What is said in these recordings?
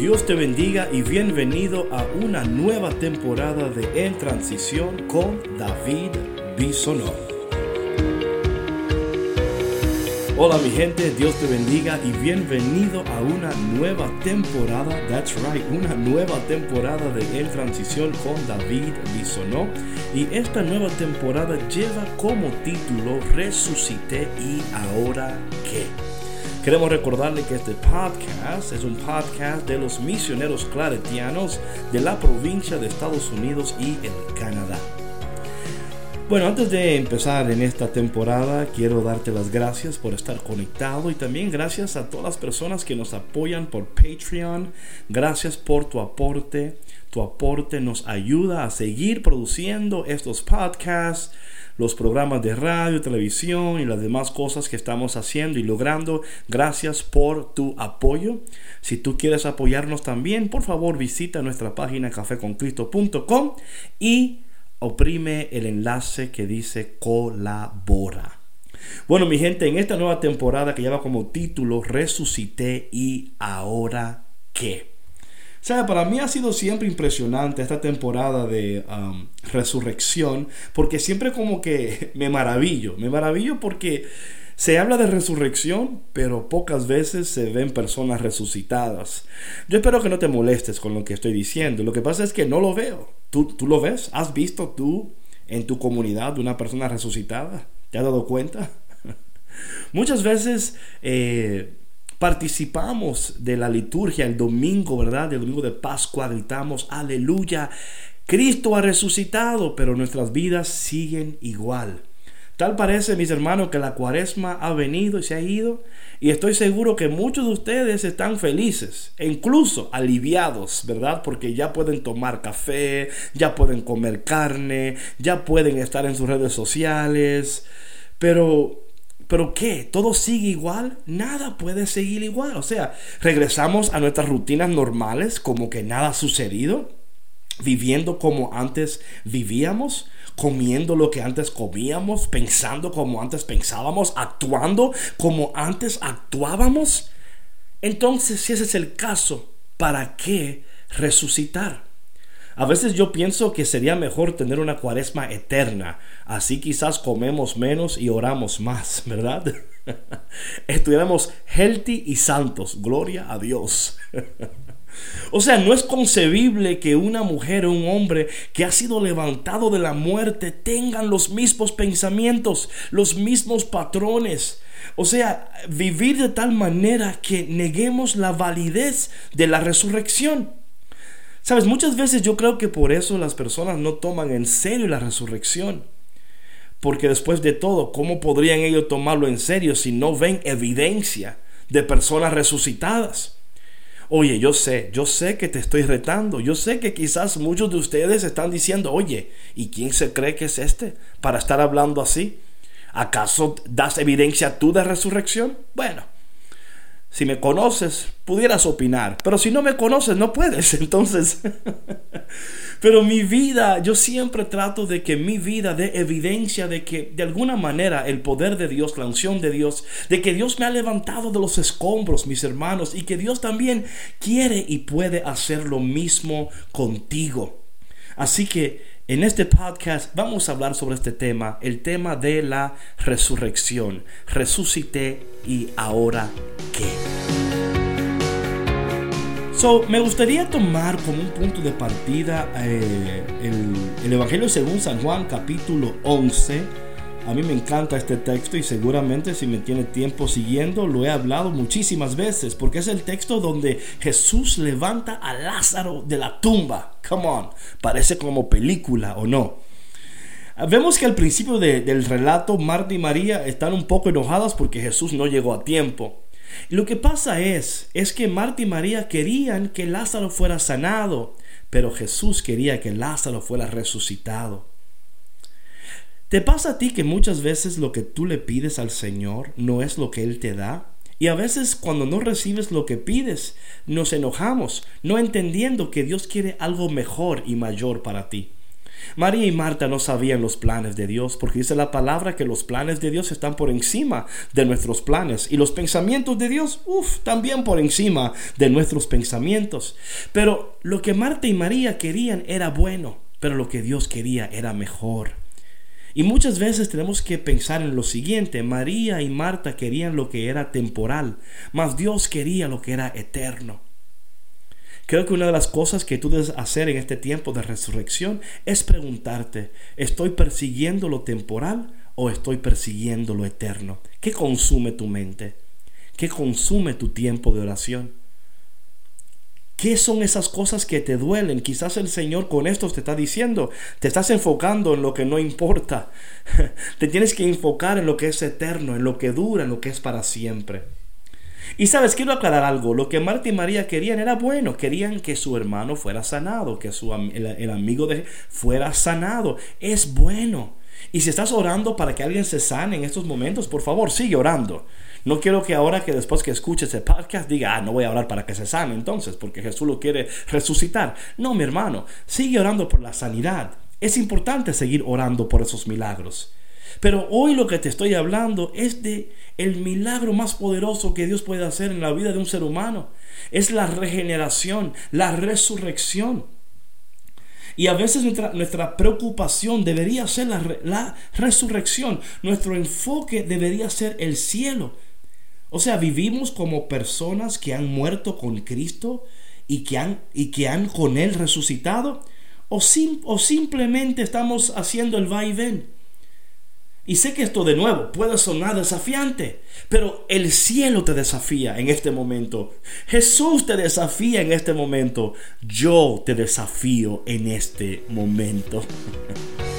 Dios te bendiga y bienvenido a una nueva temporada de En Transición con David Bisonó. Hola mi gente, Dios te bendiga y bienvenido a una nueva temporada, that's right, una nueva temporada de En Transición con David Bisonó. Y esta nueva temporada lleva como título Resucité y ahora qué. Queremos recordarle que este podcast es un podcast de los misioneros claretianos de la provincia de Estados Unidos y en Canadá. Bueno, antes de empezar en esta temporada, quiero darte las gracias por estar conectado y también gracias a todas las personas que nos apoyan por Patreon. Gracias por tu aporte. Tu aporte nos ayuda a seguir produciendo estos podcasts los programas de radio, televisión y las demás cosas que estamos haciendo y logrando. Gracias por tu apoyo. Si tú quieres apoyarnos también, por favor visita nuestra página cafeconcristo.com y oprime el enlace que dice colabora. Bueno, mi gente, en esta nueva temporada que lleva como título Resucité y ahora qué. O sea, para mí ha sido siempre impresionante esta temporada de um, resurrección, porque siempre como que me maravillo, me maravillo porque se habla de resurrección, pero pocas veces se ven personas resucitadas. Yo espero que no te molestes con lo que estoy diciendo, lo que pasa es que no lo veo. ¿Tú, tú lo ves? ¿Has visto tú en tu comunidad una persona resucitada? ¿Te has dado cuenta? Muchas veces... Eh, participamos de la liturgia el domingo, ¿verdad? El domingo de Pascua gritamos, aleluya, Cristo ha resucitado, pero nuestras vidas siguen igual. Tal parece, mis hermanos, que la cuaresma ha venido y se ha ido. Y estoy seguro que muchos de ustedes están felices e incluso aliviados, ¿verdad? Porque ya pueden tomar café, ya pueden comer carne, ya pueden estar en sus redes sociales. Pero pero ¿qué? ¿Todo sigue igual? Nada puede seguir igual. O sea, regresamos a nuestras rutinas normales como que nada ha sucedido, viviendo como antes vivíamos, comiendo lo que antes comíamos, pensando como antes pensábamos, actuando como antes actuábamos. Entonces, si ese es el caso, ¿para qué resucitar? A veces yo pienso que sería mejor tener una cuaresma eterna, así quizás comemos menos y oramos más, ¿verdad? Estuviéramos healthy y santos, gloria a Dios. O sea, no es concebible que una mujer o un hombre que ha sido levantado de la muerte tengan los mismos pensamientos, los mismos patrones. O sea, vivir de tal manera que neguemos la validez de la resurrección. Sabes, muchas veces yo creo que por eso las personas no toman en serio la resurrección. Porque después de todo, ¿cómo podrían ellos tomarlo en serio si no ven evidencia de personas resucitadas? Oye, yo sé, yo sé que te estoy retando, yo sé que quizás muchos de ustedes están diciendo, oye, ¿y quién se cree que es este para estar hablando así? ¿Acaso das evidencia tú de resurrección? Bueno, si me conoces, pudieras opinar, pero si no me conoces, no puedes. Entonces, pero mi vida, yo siempre trato de que mi vida dé evidencia de que de alguna manera el poder de Dios, la unción de Dios, de que Dios me ha levantado de los escombros, mis hermanos, y que Dios también quiere y puede hacer lo mismo contigo. Así que en este podcast vamos a hablar sobre este tema, el tema de la resurrección. Resucité y ahora qué. So, me gustaría tomar como un punto de partida eh, el, el Evangelio según San Juan capítulo 11 a mí me encanta este texto y seguramente si me tiene tiempo siguiendo lo he hablado muchísimas veces porque es el texto donde Jesús levanta a Lázaro de la tumba. Come on, parece como película o no. Vemos que al principio del relato Marta y María están un poco enojadas porque Jesús no llegó a tiempo. lo que pasa es, es que Marta y María querían que Lázaro fuera sanado, pero Jesús quería que Lázaro fuera resucitado. ¿Te pasa a ti que muchas veces lo que tú le pides al Señor no es lo que Él te da? Y a veces cuando no recibes lo que pides, nos enojamos, no entendiendo que Dios quiere algo mejor y mayor para ti. María y Marta no sabían los planes de Dios, porque dice la palabra que los planes de Dios están por encima de nuestros planes y los pensamientos de Dios, uff, también por encima de nuestros pensamientos. Pero lo que Marta y María querían era bueno, pero lo que Dios quería era mejor. Y muchas veces tenemos que pensar en lo siguiente, María y Marta querían lo que era temporal, mas Dios quería lo que era eterno. Creo que una de las cosas que tú debes hacer en este tiempo de resurrección es preguntarte, ¿estoy persiguiendo lo temporal o estoy persiguiendo lo eterno? ¿Qué consume tu mente? ¿Qué consume tu tiempo de oración? ¿Qué son esas cosas que te duelen? Quizás el Señor con esto te está diciendo, te estás enfocando en lo que no importa. te tienes que enfocar en lo que es eterno, en lo que dura, en lo que es para siempre. Y sabes, quiero aclarar algo. Lo que Marta y María querían era bueno. Querían que su hermano fuera sanado, que su, el, amigo de fuera sanado. Es bueno. Y si estás orando para que alguien se sane en estos momentos, por favor, sigue orando. No quiero que ahora que después que escuches el podcast diga, ah, no voy a orar para que se sane entonces, porque Jesús lo quiere resucitar. No, mi hermano, sigue orando por la sanidad. Es importante seguir orando por esos milagros. Pero hoy lo que te estoy hablando es de el milagro más poderoso que Dios puede hacer en la vida de un ser humano. Es la regeneración, la resurrección. Y a veces nuestra, preocupación debería ser la, la, resurrección. Nuestro enfoque debería ser el cielo. O sea, vivimos como personas que han muerto con Cristo y que han, y que han con Él resucitado. O, o simplemente estamos haciendo el va y ven. Y sé que esto de nuevo puede sonar desafiante, pero el cielo te desafía en este momento. Jesús te desafía en este momento. Yo te desafío en este momento.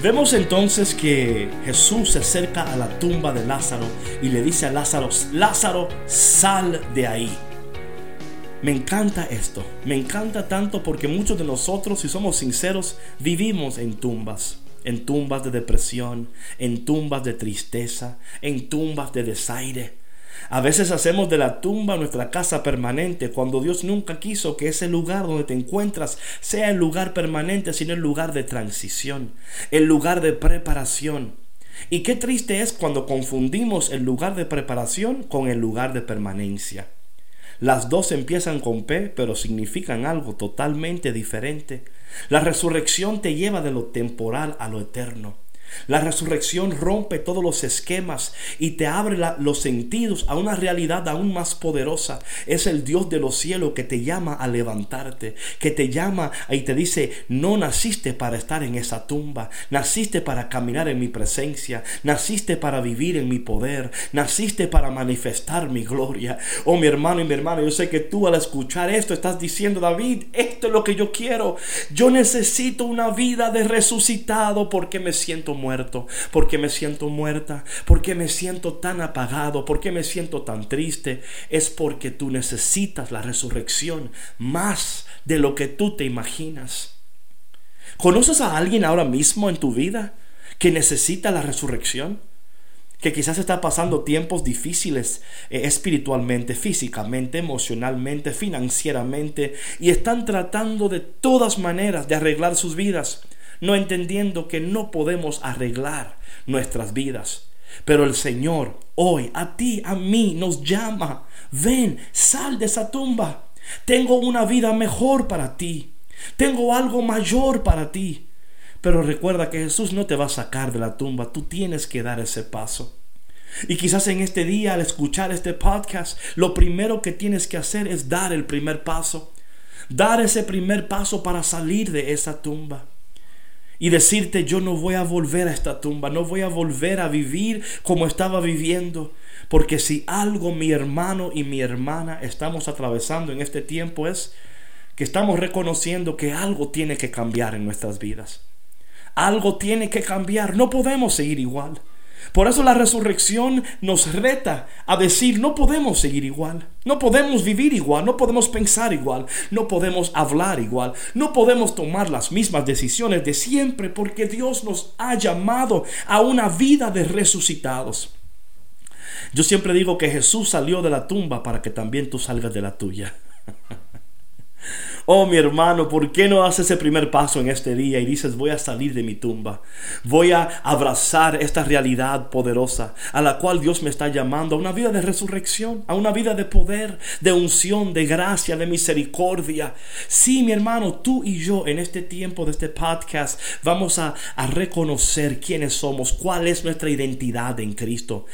Vemos entonces que Jesús se acerca a la tumba de Lázaro y le dice a Lázaro, Lázaro, sal de ahí. Me encanta esto, me encanta tanto porque muchos de nosotros, si somos sinceros, vivimos en tumbas, en tumbas de depresión, en tumbas de tristeza, en tumbas de desaire. A veces hacemos de la tumba nuestra casa permanente cuando Dios nunca quiso que ese lugar donde te encuentras sea el lugar permanente, sino el lugar de transición, el lugar de preparación. Y qué triste es cuando confundimos el lugar de preparación con el lugar de permanencia. Las dos empiezan con P, pero significan algo totalmente diferente. La resurrección te lleva de lo temporal a lo eterno. La resurrección rompe todos los esquemas y te abre los sentidos a una realidad aún más poderosa. Es el Dios de los cielos que te llama a levantarte, que te llama y te dice, no naciste para estar en esa tumba, naciste para caminar en mi presencia, naciste para vivir en mi poder, naciste para manifestar mi gloria. Oh mi hermano y mi hermana, yo sé que tú al escuchar esto estás diciendo, David, esto es lo que yo quiero. Yo necesito una vida de resucitado porque me siento muerto? porque me siento muerta? porque me siento tan apagado? porque me siento tan triste? Es porque tú necesitas la resurrección más de lo que tú te imaginas. ¿Conoces a alguien ahora mismo en tu vida que necesita la resurrección? que quizás está pasando tiempos difíciles eh, espiritualmente, físicamente, emocionalmente, financieramente, y están tratando de todas maneras de arreglar sus vidas no entendiendo que no podemos arreglar nuestras vidas. Pero el Señor hoy a ti, a mí, nos llama. Ven, sal de esa tumba. Tengo una vida mejor para ti. Tengo algo mayor para ti. Pero recuerda que Jesús no te va a sacar de la tumba. Tú tienes que dar ese paso. Y quizás en este día, al escuchar este podcast, lo primero que tienes que hacer es dar el primer paso. Dar ese primer paso para salir de esa tumba y decirte yo no voy a volver a esta tumba, no voy a volver a vivir como estaba viviendo. Porque si algo mi hermano y mi hermana estamos atravesando en este tiempo es que estamos reconociendo que algo tiene que cambiar en nuestras vidas. Algo tiene que cambiar, no podemos seguir igual. Por eso la resurrección nos reta a decir, no podemos seguir igual, no podemos vivir igual, no podemos pensar igual, no podemos hablar igual, no podemos tomar las mismas decisiones de siempre porque Dios nos ha llamado a una vida de resucitados. Yo siempre digo que Jesús salió de la tumba para que también tú salgas de la tuya. Oh mi hermano, ¿por qué no haces ese primer paso en este día y dices voy a salir de mi tumba? Voy a abrazar esta realidad poderosa a la cual Dios me está llamando a una vida de resurrección, a una vida de poder, de unción, de gracia, de misericordia. Sí, mi hermano, tú y yo en este tiempo de este podcast vamos a, a reconocer quiénes somos, cuál es nuestra identidad en Cristo,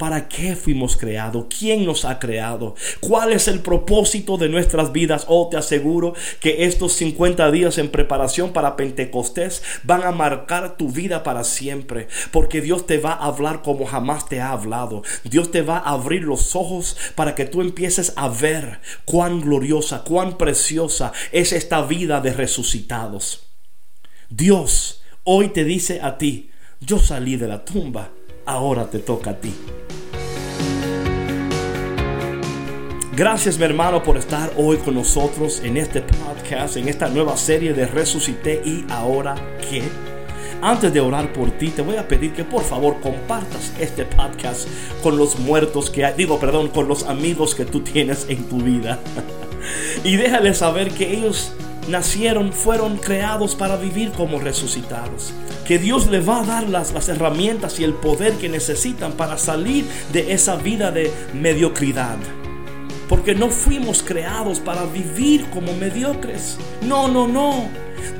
para qué fuimos creados, quién nos ha creado, cuál es el propósito de nuestras vidas. Oh, te aseguro que estos 50 días en preparación para Pentecostés van a marcar tu vida para siempre, porque Dios te va a hablar como jamás te ha hablado. Dios te va a abrir los ojos para que tú empieces a ver cuán gloriosa, cuán preciosa es esta vida de resucitados. Dios hoy te dice a ti, yo salí de la tumba, ahora te toca a ti. Gracias mi hermano por estar hoy con nosotros en este podcast, en esta nueva serie de Resucité y ahora qué. Antes de orar por ti, te voy a pedir que por favor compartas este podcast con los muertos que digo, perdón, con los amigos que tú tienes en tu vida. y déjales saber que ellos nacieron, fueron creados para vivir como resucitados. Que Dios les va a dar las herramientas y el poder que necesitan para salir de esa vida de mediocridad porque no fuimos creados para vivir como mediocres. No, no, no.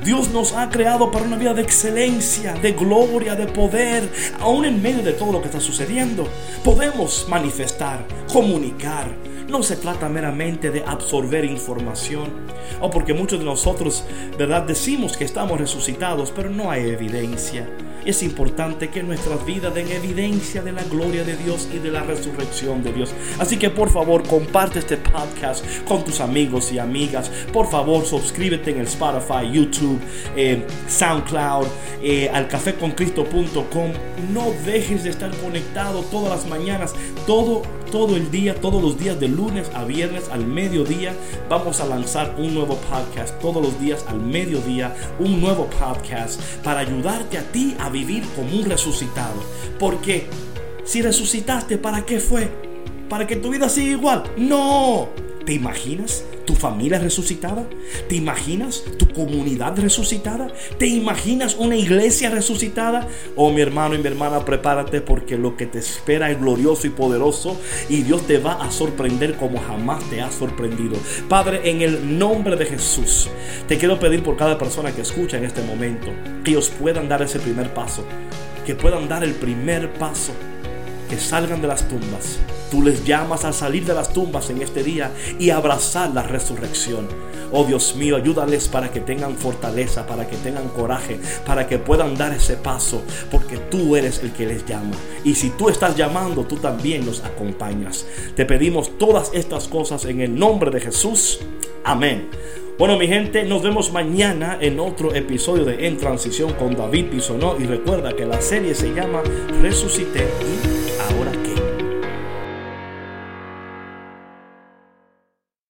Dios nos ha creado para una vida de excelencia, de gloria, de poder, aún en medio de todo lo que está sucediendo. Podemos manifestar, comunicar. No se trata meramente de absorber información. O porque muchos de nosotros, ¿verdad? Decimos que estamos resucitados, pero no hay evidencia. Es importante que nuestras vidas den evidencia de la gloria de Dios y de la resurrección de Dios. Así que por favor comparte este podcast con tus amigos y amigas. Por favor suscríbete en el Spotify, YouTube, eh, SoundCloud, eh, al caféconcristo.com. No dejes de estar conectado todas las mañanas, todo todo el día, todos los días de lunes a viernes al mediodía. Vamos a lanzar un nuevo podcast todos los días al mediodía, un nuevo podcast para ayudarte a ti a vivir como un resucitado. Porque si resucitaste, ¿para qué fue? ¿Para que tu vida siga igual? No. ¿Te imaginas? Tu familia resucitada? ¿Te imaginas tu comunidad resucitada? ¿Te imaginas una iglesia resucitada? Oh mi hermano y mi hermana, prepárate porque lo que te espera es glorioso y poderoso y Dios te va a sorprender como jamás te ha sorprendido. Padre, en el nombre de Jesús, te quiero pedir por cada persona que escucha en este momento que ellos puedan dar ese primer paso, que puedan dar el primer paso, que salgan de las tumbas Tú les llamas a salir de las tumbas en este día y abrazar la resurrección. Oh Dios mío, ayúdales para que tengan fortaleza, para que tengan coraje, para que puedan dar ese paso, porque tú eres el que les llama. Y si tú estás llamando, tú también nos acompañas. Te pedimos todas estas cosas en el nombre de Jesús. Amén. Bueno, mi gente, nos vemos mañana en otro episodio de En Transición con David Bisonó. Y recuerda que la serie se llama Resucité y ahora